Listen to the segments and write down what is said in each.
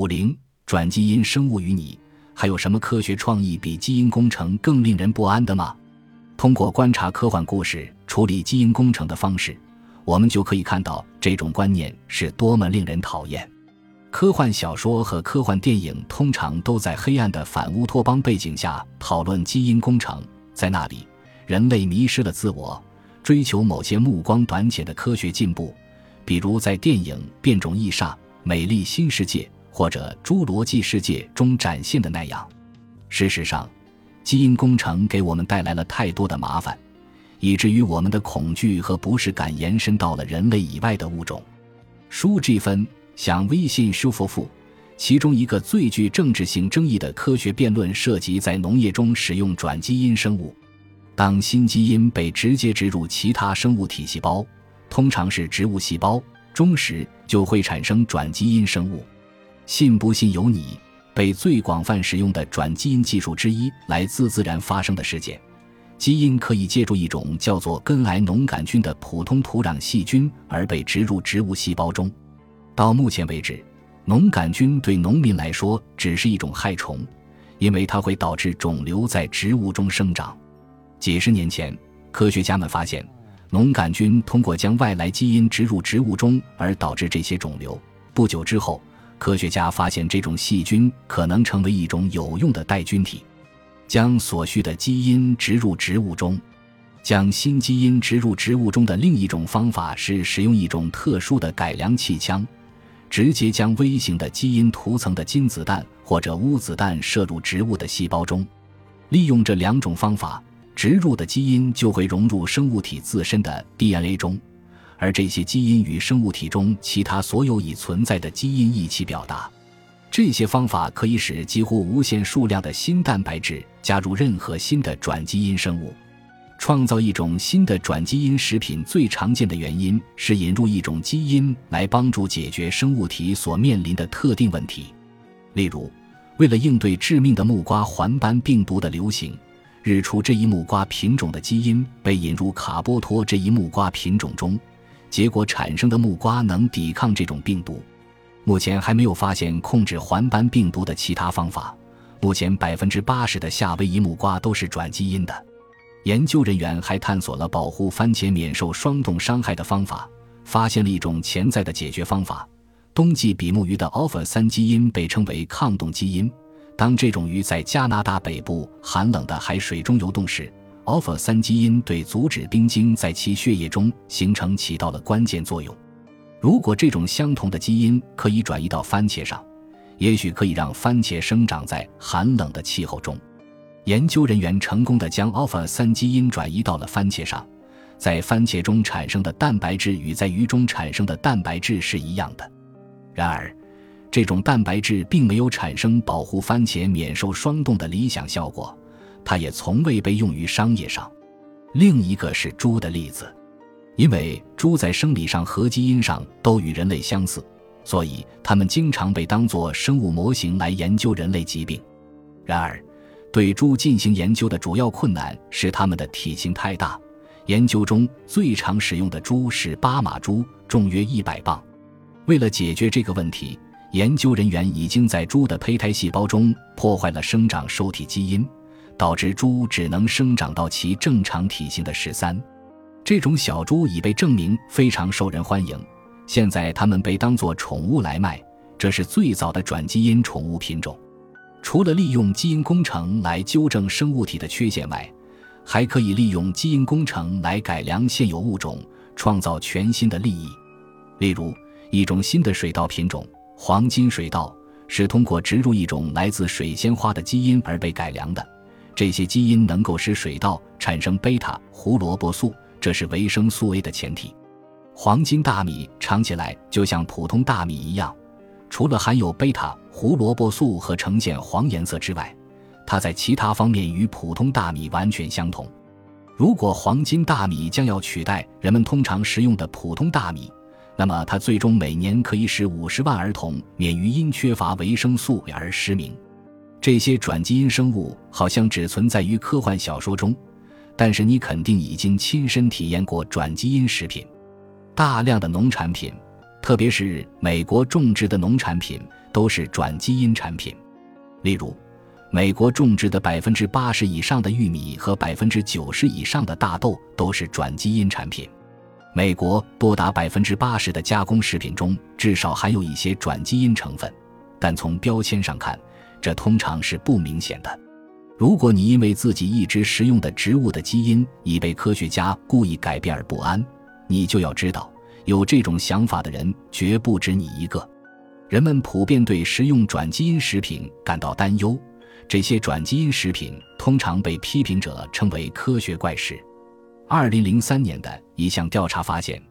五零转基因生物与你，还有什么科学创意比基因工程更令人不安的吗？通过观察科幻故事处理基因工程的方式，我们就可以看到这种观念是多么令人讨厌。科幻小说和科幻电影通常都在黑暗的反乌托邦背景下讨论基因工程，在那里，人类迷失了自我，追求某些目光短浅的科学进步，比如在电影《变种异煞：美丽新世界》或者《侏罗纪世界》中展现的那样。事实上，基因工程给我们带来了太多的麻烦，以至于我们的恐惧和不适感延伸到了人类以外的物种。舒季芬想微信修复复，其中一个最具政治性争议的科学辩论涉及在农业中使用转基因生物。当新基因被直接植入其他生物体细胞，通常是植物细胞中时，就会产生转基因生物。信不信由你。被最广泛使用的转基因技术之一来自自然发生的事件，基因可以借助一种叫做根癌农杆菌的普通土壤细菌而被植入植物细胞中。到目前为止，农杆菌对农民来说只是一种害虫，因为它会导致肿瘤在植物中生长。几十年前，科学家们发现，农杆菌通过将外来基因植入植物中而导致这些肿瘤。不久之后。科学家发现，这种细菌可能成为一种有用的带菌体，将所需的基因植入植物中。将新基因植入植物中的另一种方法是使用一种特殊的改良气枪，直接将微型的基因涂层的金子弹或者钨子弹射入植物的细胞中。利用这两种方法，植入的基因就会融入生物体自身的 DNA 中。而这些基因与生物体中其他所有已存在的基因一起表达。这些方法可以使几乎无限数量的新蛋白质加入任何新的转基因生物。创造一种新的转基因食品最常见的原因是引入一种基因来帮助解决生物体所面临的特定问题。例如，为了应对致命的木瓜环斑病毒的流行，日出这一木瓜品种的基因被引入卡波托这一木瓜品种中。结果产生的木瓜能抵抗这种病毒。目前还没有发现控制环斑病毒的其他方法。目前百分之八十的夏威夷木瓜都是转基因的。研究人员还探索了保护番茄免受霜冻伤害的方法，发现了一种潜在的解决方法。冬季比目鱼的 alpha 三基因被称为抗冻基因。当这种鱼在加拿大北部寒冷的海水中游动时，alpha 三基因对阻止冰晶在其血液中形成起到了关键作用。如果这种相同的基因可以转移到番茄上，也许可以让番茄生长在寒冷的气候中。研究人员成功的将 alpha 三基因转移到了番茄上，在番茄中产生的蛋白质与在鱼中产生的蛋白质是一样的。然而，这种蛋白质并没有产生保护番茄免受霜冻的理想效果。它也从未被用于商业上。另一个是猪的例子，因为猪在生理上和基因上都与人类相似，所以它们经常被当作生物模型来研究人类疾病。然而，对猪进行研究的主要困难是它们的体型太大。研究中最常使用的猪是巴马猪，重约一百磅。为了解决这个问题，研究人员已经在猪的胚胎细胞中破坏了生长受体基因。导致猪只能生长到其正常体型的十三，这种小猪已被证明非常受人欢迎。现在它们被当作宠物来卖，这是最早的转基因宠物品种。除了利用基因工程来纠正生物体的缺陷外，还可以利用基因工程来改良现有物种，创造全新的利益。例如，一种新的水稻品种——黄金水稻，是通过植入一种来自水仙花的基因而被改良的。这些基因能够使水稻产生贝塔胡萝卜素，这是维生素 A 的前提。黄金大米尝起来就像普通大米一样，除了含有贝塔胡萝卜素和呈现黄颜色之外，它在其他方面与普通大米完全相同。如果黄金大米将要取代人们通常食用的普通大米，那么它最终每年可以使五十万儿童免于因缺乏维生素而失明。这些转基因生物好像只存在于科幻小说中，但是你肯定已经亲身体验过转基因食品。大量的农产品，特别是美国种植的农产品，都是转基因产品。例如，美国种植的百分之八十以上的玉米和百分之九十以上的大豆都是转基因产品。美国多达百分之八十的加工食品中至少含有一些转基因成分，但从标签上看，这通常是不明显的。如果你因为自己一直食用的植物的基因已被科学家故意改变而不安，你就要知道，有这种想法的人绝不止你一个。人们普遍对食用转基因食品感到担忧。这些转基因食品通常被批评者称为科学怪事。二零零三年的一项调查发现，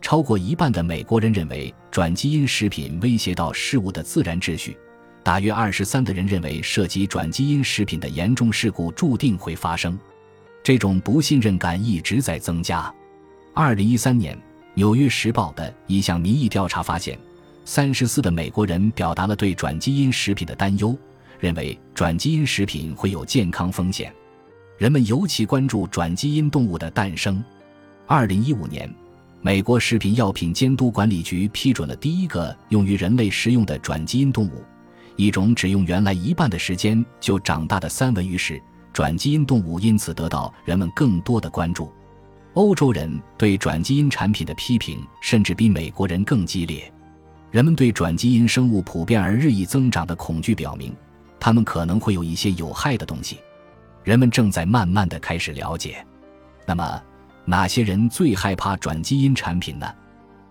超过一半的美国人认为转基因食品威胁到事物的自然秩序，大约二十三的人认为涉及转基因食品的严重事故注定会发生。这种不信任感一直在增加。二零一三年，《纽约时报》的一项民意调查发现，三十四的美国人表达了对转基因食品的担忧。认为转基因食品会有健康风险，人们尤其关注转基因动物的诞生。二零一五年，美国食品药品监督管理局批准了第一个用于人类食用的转基因动物，一种只用原来一半的时间就长大的三文鱼时，转基因动物因此得到人们更多的关注。欧洲人对转基因产品的批评甚至比美国人更激烈，人们对转基因生物普遍而日益增长的恐惧表明。他们可能会有一些有害的东西，人们正在慢慢的开始了解。那么，哪些人最害怕转基因产品呢？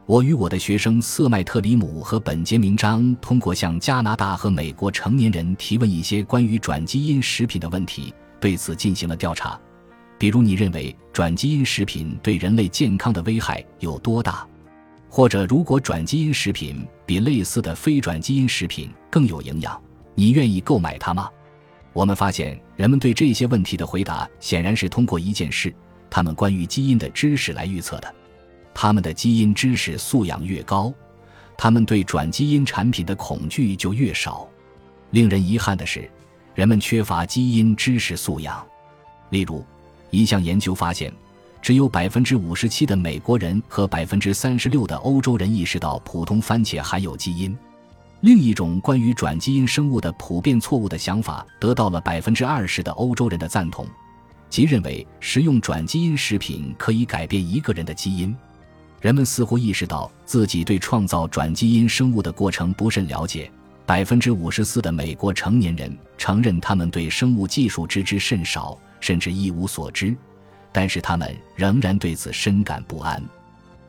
我与我的学生瑟麦特里姆和本杰明章通过向加拿大和美国成年人提问一些关于转基因食品的问题，对此进行了调查。比如，你认为转基因食品对人类健康的危害有多大？或者，如果转基因食品比类似的非转基因食品更有营养？你愿意购买它吗？我们发现，人们对这些问题的回答显然是通过一件事：他们关于基因的知识来预测的。他们的基因知识素养越高，他们对转基因产品的恐惧就越少。令人遗憾的是，人们缺乏基因知识素养。例如，一项研究发现，只有百分之五十七的美国人和百分之三十六的欧洲人意识到普通番茄含有基因。另一种关于转基因生物的普遍错误的想法得到了百分之二十的欧洲人的赞同，即认为食用转基因食品可以改变一个人的基因。人们似乎意识到自己对创造转基因生物的过程不甚了解。百分之五十四的美国成年人承认他们对生物技术知之甚少，甚至一无所知，但是他们仍然对此深感不安。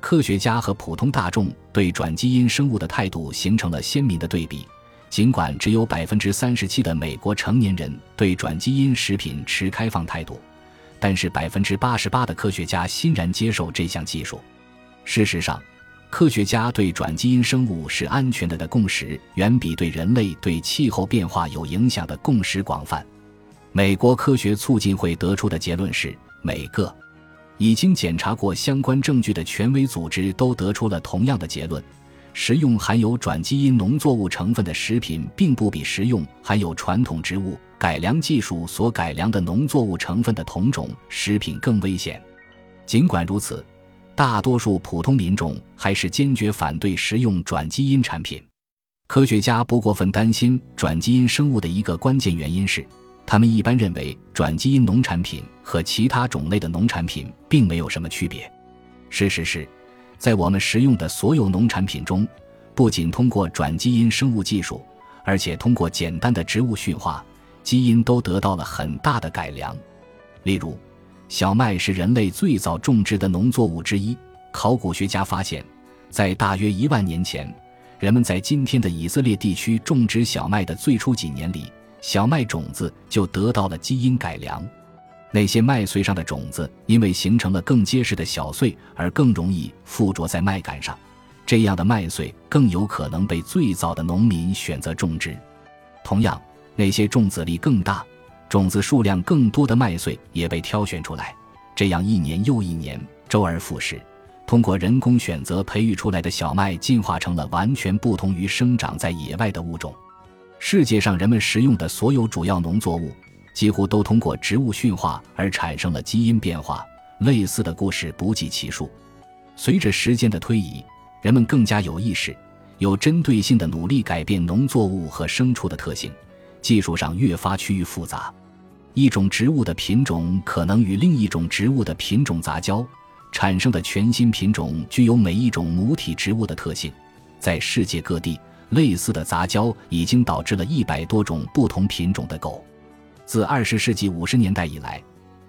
科学家和普通大众对转基因生物的态度形成了鲜明的对比。尽管只有百分之三十七的美国成年人对转基因食品持开放态度，但是百分之八十八的科学家欣然接受这项技术。事实上，科学家对转基因生物是安全的的共识远比对人类对气候变化有影响的共识广泛。美国科学促进会得出的结论是：每个。已经检查过相关证据的权威组织都得出了同样的结论：食用含有转基因农作物成分的食品，并不比食用含有传统植物改良技术所改良的农作物成分的同种食品更危险。尽管如此，大多数普通民众还是坚决反对食用转基因产品。科学家不过分担心转基因生物的一个关键原因是。他们一般认为，转基因农产品和其他种类的农产品并没有什么区别。事实是，在我们食用的所有农产品中，不仅通过转基因生物技术，而且通过简单的植物驯化，基因都得到了很大的改良。例如，小麦是人类最早种植的农作物之一。考古学家发现，在大约一万年前，人们在今天的以色列地区种植小麦的最初几年里。小麦种子就得到了基因改良，那些麦穗上的种子因为形成了更结实的小穗而更容易附着在麦秆上，这样的麦穗更有可能被最早的农民选择种植。同样，那些种子力更大、种子数量更多的麦穗也被挑选出来，这样一年又一年，周而复始，通过人工选择培育出来的小麦进化成了完全不同于生长在野外的物种。世界上人们食用的所有主要农作物，几乎都通过植物驯化而产生了基因变化。类似的故事不计其数。随着时间的推移，人们更加有意识，有针对性的努力改变农作物和牲畜的特性，技术上越发趋于复杂。一种植物的品种可能与另一种植物的品种杂交，产生的全新品种具有每一种母体植物的特性。在世界各地，类似的杂交已经导致了一百多种不同品种的狗。自二十世纪五十年代以来，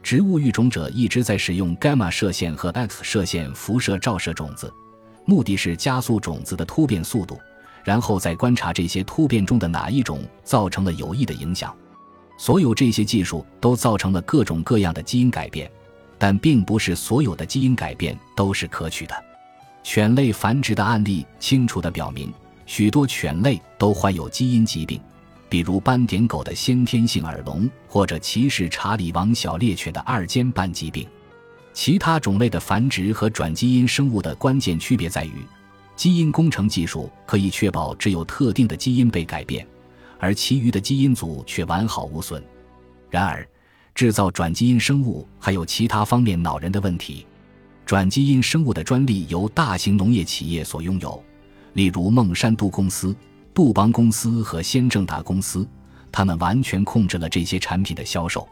植物育种者一直在使用伽马射线和 X 射线辐射照射种子，目的是加速种子的突变速度，然后再观察这些突变中的哪一种造成了有益的影响。所有这些技术都造成了各种各样的基因改变，但并不是所有的基因改变都是可取的。犬类繁殖的案例清楚地表明，许多犬类都患有基因疾病，比如斑点狗的先天性耳聋，或者骑士查理王小猎犬的二尖瓣疾病。其他种类的繁殖和转基因生物的关键区别在于，基因工程技术可以确保只有特定的基因被改变。而其余的基因组却完好无损。然而，制造转基因生物还有其他方面恼人的问题。转基因生物的专利由大型农业企业所拥有，例如孟山都公司、杜邦公司和先正达公司，他们完全控制了这些产品的销售。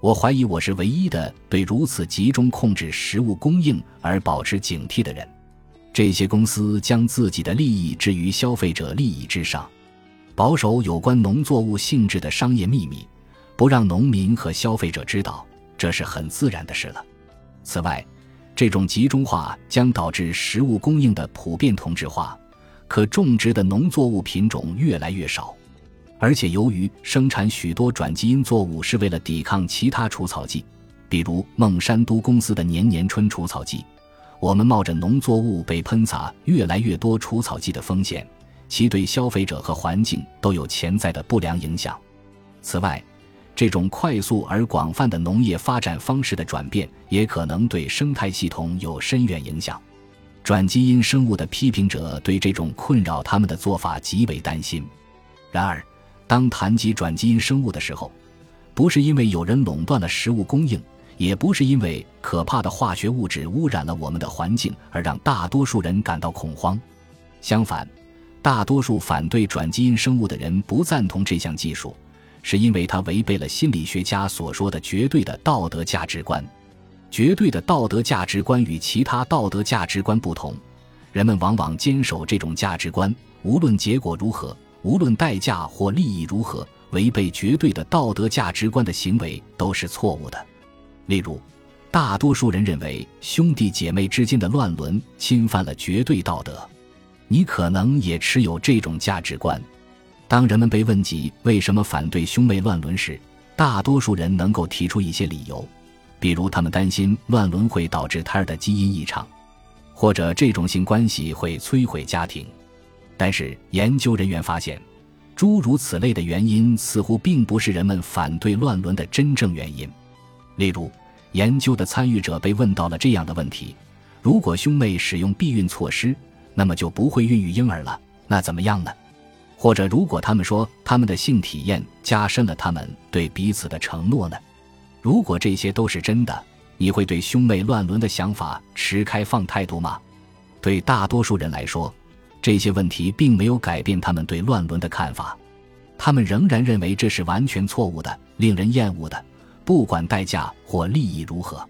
我怀疑我是唯一的对如此集中控制食物供应而保持警惕的人。这些公司将自己的利益置于消费者利益之上。保守有关农作物性质的商业秘密，不让农民和消费者知道，这是很自然的事了。此外，这种集中化将导致食物供应的普遍同质化，可种植的农作物品种越来越少。而且，由于生产许多转基因作物是为了抵抗其他除草剂，比如孟山都公司的年年春除草剂，我们冒着农作物被喷洒越来越多除草剂的风险。其对消费者和环境都有潜在的不良影响。此外，这种快速而广泛的农业发展方式的转变也可能对生态系统有深远影响。转基因生物的批评者对这种困扰他们的做法极为担心。然而，当谈及转基因生物的时候，不是因为有人垄断了食物供应，也不是因为可怕的化学物质污染了我们的环境而让大多数人感到恐慌。相反，大多数反对转基因生物的人不赞同这项技术，是因为它违背了心理学家所说的绝对的道德价值观。绝对的道德价值观与其他道德价值观不同，人们往往坚守这种价值观，无论结果如何，无论代价或利益如何，违背绝对的道德价值观的行为都是错误的。例如，大多数人认为兄弟姐妹之间的乱伦侵犯了绝对道德。你可能也持有这种价值观。当人们被问及为什么反对兄妹乱伦时，大多数人能够提出一些理由，比如他们担心乱伦会导致胎儿的基因异常，或者这种性关系会摧毁家庭。但是，研究人员发现，诸如此类的原因似乎并不是人们反对乱伦的真正原因。例如，研究的参与者被问到了这样的问题：如果兄妹使用避孕措施，那么就不会孕育婴儿了，那怎么样呢？或者，如果他们说他们的性体验加深了他们对彼此的承诺呢？如果这些都是真的，你会对兄妹乱伦的想法持开放态度吗？对大多数人来说，这些问题并没有改变他们对乱伦的看法，他们仍然认为这是完全错误的、令人厌恶的，不管代价或利益如何。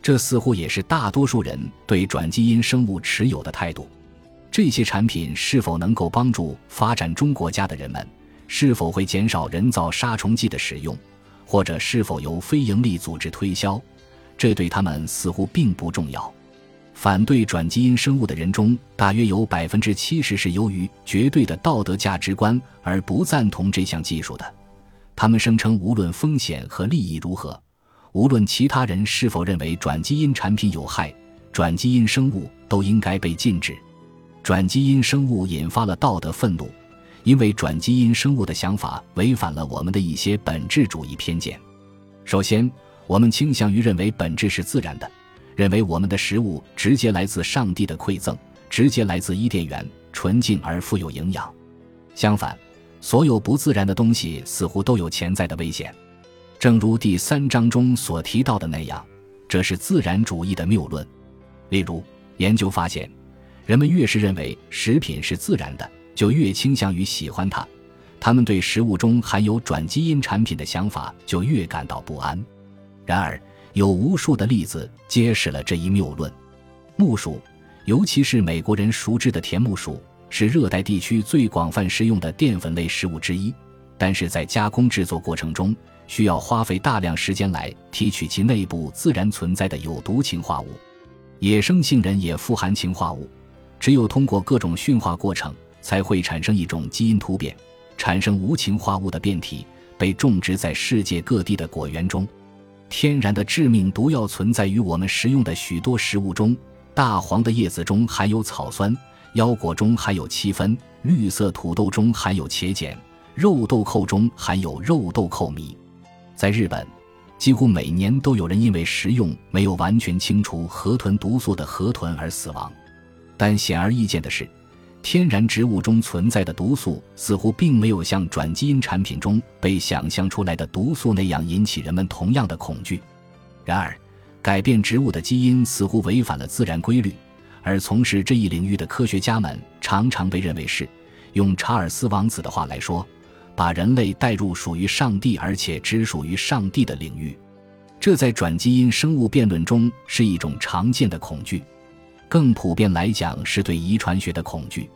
这似乎也是大多数人对转基因生物持有的态度。这些产品是否能够帮助发展中国家的人们？是否会减少人造杀虫剂的使用？或者是否由非营利组织推销？这对他们似乎并不重要。反对转基因生物的人中，大约有百分之七十是由于绝对的道德价值观而不赞同这项技术的。他们声称，无论风险和利益如何，无论其他人是否认为转基因产品有害，转基因生物都应该被禁止。转基因生物引发了道德愤怒，因为转基因生物的想法违反了我们的一些本质主义偏见。首先，我们倾向于认为本质是自然的，认为我们的食物直接来自上帝的馈赠，直接来自伊甸园，纯净而富有营养。相反，所有不自然的东西似乎都有潜在的危险。正如第三章中所提到的那样，这是自然主义的谬论。例如，研究发现。人们越是认为食品是自然的，就越倾向于喜欢它。他们对食物中含有转基因产品的想法就越感到不安。然而，有无数的例子揭示了这一谬论。木薯，尤其是美国人熟知的甜木薯，是热带地区最广泛食用的淀粉类食物之一。但是在加工制作过程中，需要花费大量时间来提取其内部自然存在的有毒氰化物。野生杏仁也富含氰化物，只有通过各种驯化过程，才会产生一种基因突变，产生无情化物的变体，被种植在世界各地的果园中。天然的致命毒药存在于我们食用的许多食物中：大黄的叶子中含有草酸，腰果中含有漆酚，绿色土豆中含有茄碱，肉豆蔻中含有肉豆蔻醚。在日本，几乎每年都有人因为食用没有完全清除河豚毒素的河豚而死亡。但显而易见的是，天然植物中存在的毒素似乎并没有像转基因产品中被想象出来的毒素那样引起人们同样的恐惧。然而，改变植物的基因似乎违反了自然规律，而从事这一领域的科学家们常常被认为是，用查尔斯王子的话来说。把人类带入属于上帝而且只属于上帝的领域，这在转基因生物辩论中是一种常见的恐惧。更普遍来讲是对遗传学的恐惧。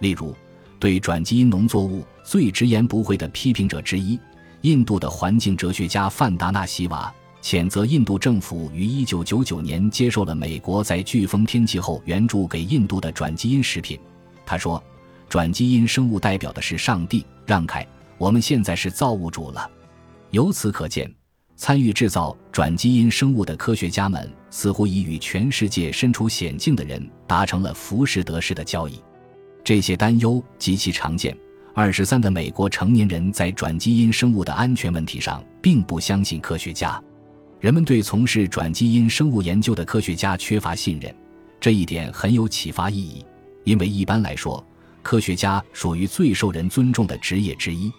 例如，对转基因农作物最直言不讳的批评者之一，印度的环境哲学家范达纳西瓦，谴责印度政府于1999年接受了美国在飓风天气后援助给印度的转基因食品。他说。转基因生物代表的是上帝，让开！我们现在是造物主了。由此可见，参与制造转基因生物的科学家们似乎已与全世界身处险境的人达成了浮士得失的交易。这些担忧极其常见。二十三的美国成年人在转基因生物的安全问题上并不相信科学家。人们对从事转基因生物研究的科学家缺乏信任，这一点很有启发意义，因为一般来说。科学家属于最受人尊重的职业之一。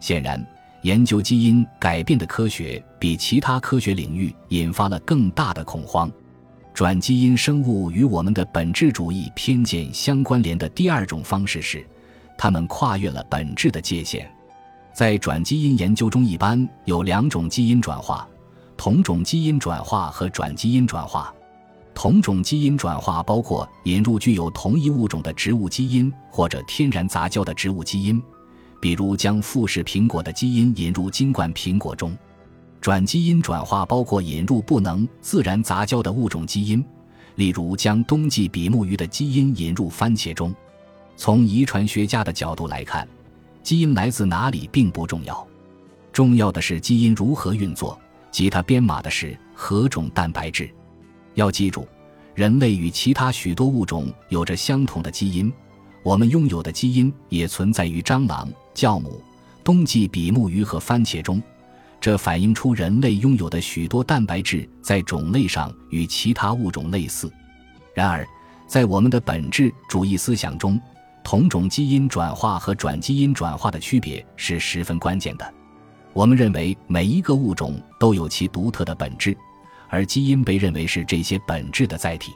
显然，研究基因改变的科学比其他科学领域引发了更大的恐慌。转基因生物与我们的本质主义偏见相关联的第二种方式是，它们跨越了本质的界限。在转基因研究中，一般有两种基因转化：同种基因转化和转基因转化。同种基因转化包括引入具有同一物种的植物基因或者天然杂交的植物基因，比如将富士苹果的基因引入金冠苹果中；转基因转化包括引入不能自然杂交的物种基因，例如将冬季比目鱼的基因引入番茄中。从遗传学家的角度来看，基因来自哪里并不重要，重要的是基因如何运作，及它编码的是何种蛋白质。要记住，人类与其他许多物种有着相同的基因，我们拥有的基因也存在于蟑螂、酵母、冬季比目鱼和番茄中。这反映出人类拥有的许多蛋白质在种类上与其他物种类似。然而，在我们的本质主义思想中，同种基因转化和转基因转化的区别是十分关键的。我们认为每一个物种都有其独特的本质。而基因被认为是这些本质的载体，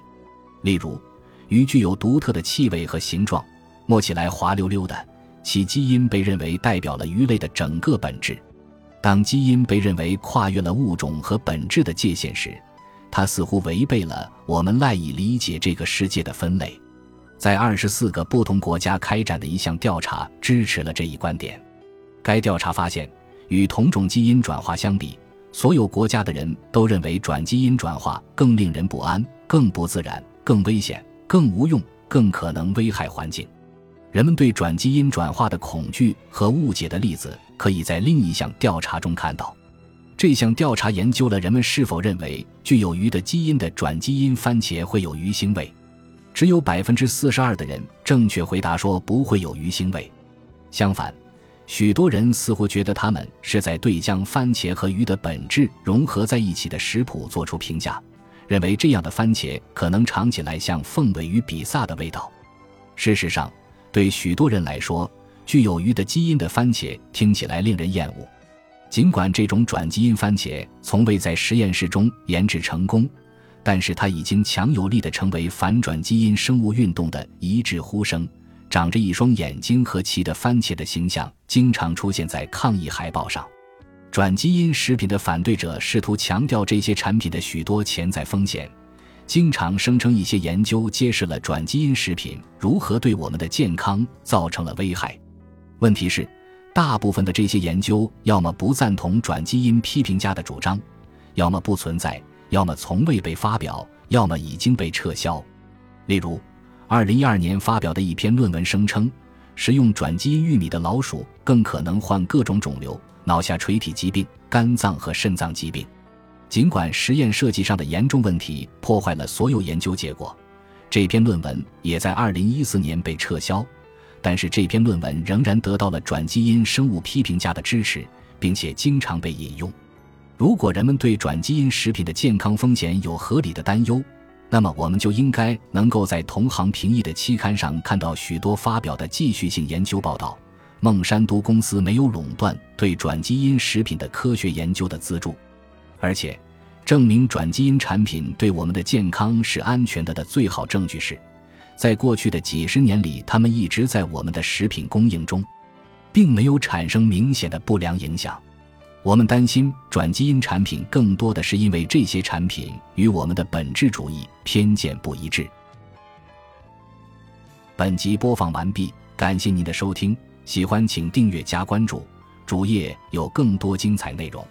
例如，鱼具有独特的气味和形状，摸起来滑溜溜的，其基因被认为代表了鱼类的整个本质。当基因被认为跨越了物种和本质的界限时，它似乎违背了我们赖以理解这个世界的分类。在二十四个不同国家开展的一项调查支持了这一观点。该调查发现，与同种基因转化相比，所有国家的人都认为转基因转化更令人不安、更不自然、更危险、更无用、更可能危害环境。人们对转基因转化的恐惧和误解的例子，可以在另一项调查中看到。这项调查研究了人们是否认为具有鱼的基因的转基因番茄会有鱼腥味。只有百分之四十二的人正确回答说不会有鱼腥味。相反。许多人似乎觉得他们是在对将番茄和鱼的本质融合在一起的食谱做出评价，认为这样的番茄可能尝起来像凤尾鱼比萨的味道。事实上，对许多人来说，具有鱼的基因的番茄听起来令人厌恶。尽管这种转基因番茄从未在实验室中研制成功，但是它已经强有力地成为反转基因生物运动的一致呼声。长着一双眼睛和鳍的番茄的形象经常出现在抗议海报上。转基因食品的反对者试图强调这些产品的许多潜在风险，经常声称一些研究揭示了转基因食品如何对我们的健康造成了危害。问题是，大部分的这些研究要么不赞同转基因批评家的主张，要么不存在，要么从未被发表，要么已经被撤销。例如，二零一二年发表的一篇论文声称，食用转基因玉米的老鼠更可能患各种肿瘤。脑下垂体疾病、肝脏和肾脏疾病，尽管实验设计上的严重问题破坏了所有研究结果，这篇论文也在2014年被撤销。但是这篇论文仍然得到了转基因生物批评家的支持，并且经常被引用。如果人们对转基因食品的健康风险有合理的担忧，那么我们就应该能够在同行评议的期刊上看到许多发表的继续性研究报道。孟山都公司没有垄断对转基因食品的科学研究的资助，而且证明转基因产品对我们的健康是安全的的最好证据是，在过去的几十年里，它们一直在我们的食品供应中，并没有产生明显的不良影响。我们担心转基因产品更多的是因为这些产品与我们的本质主义偏见不一致。本集播放完毕，感谢您的收听。喜欢请订阅加关注，主页有更多精彩内容。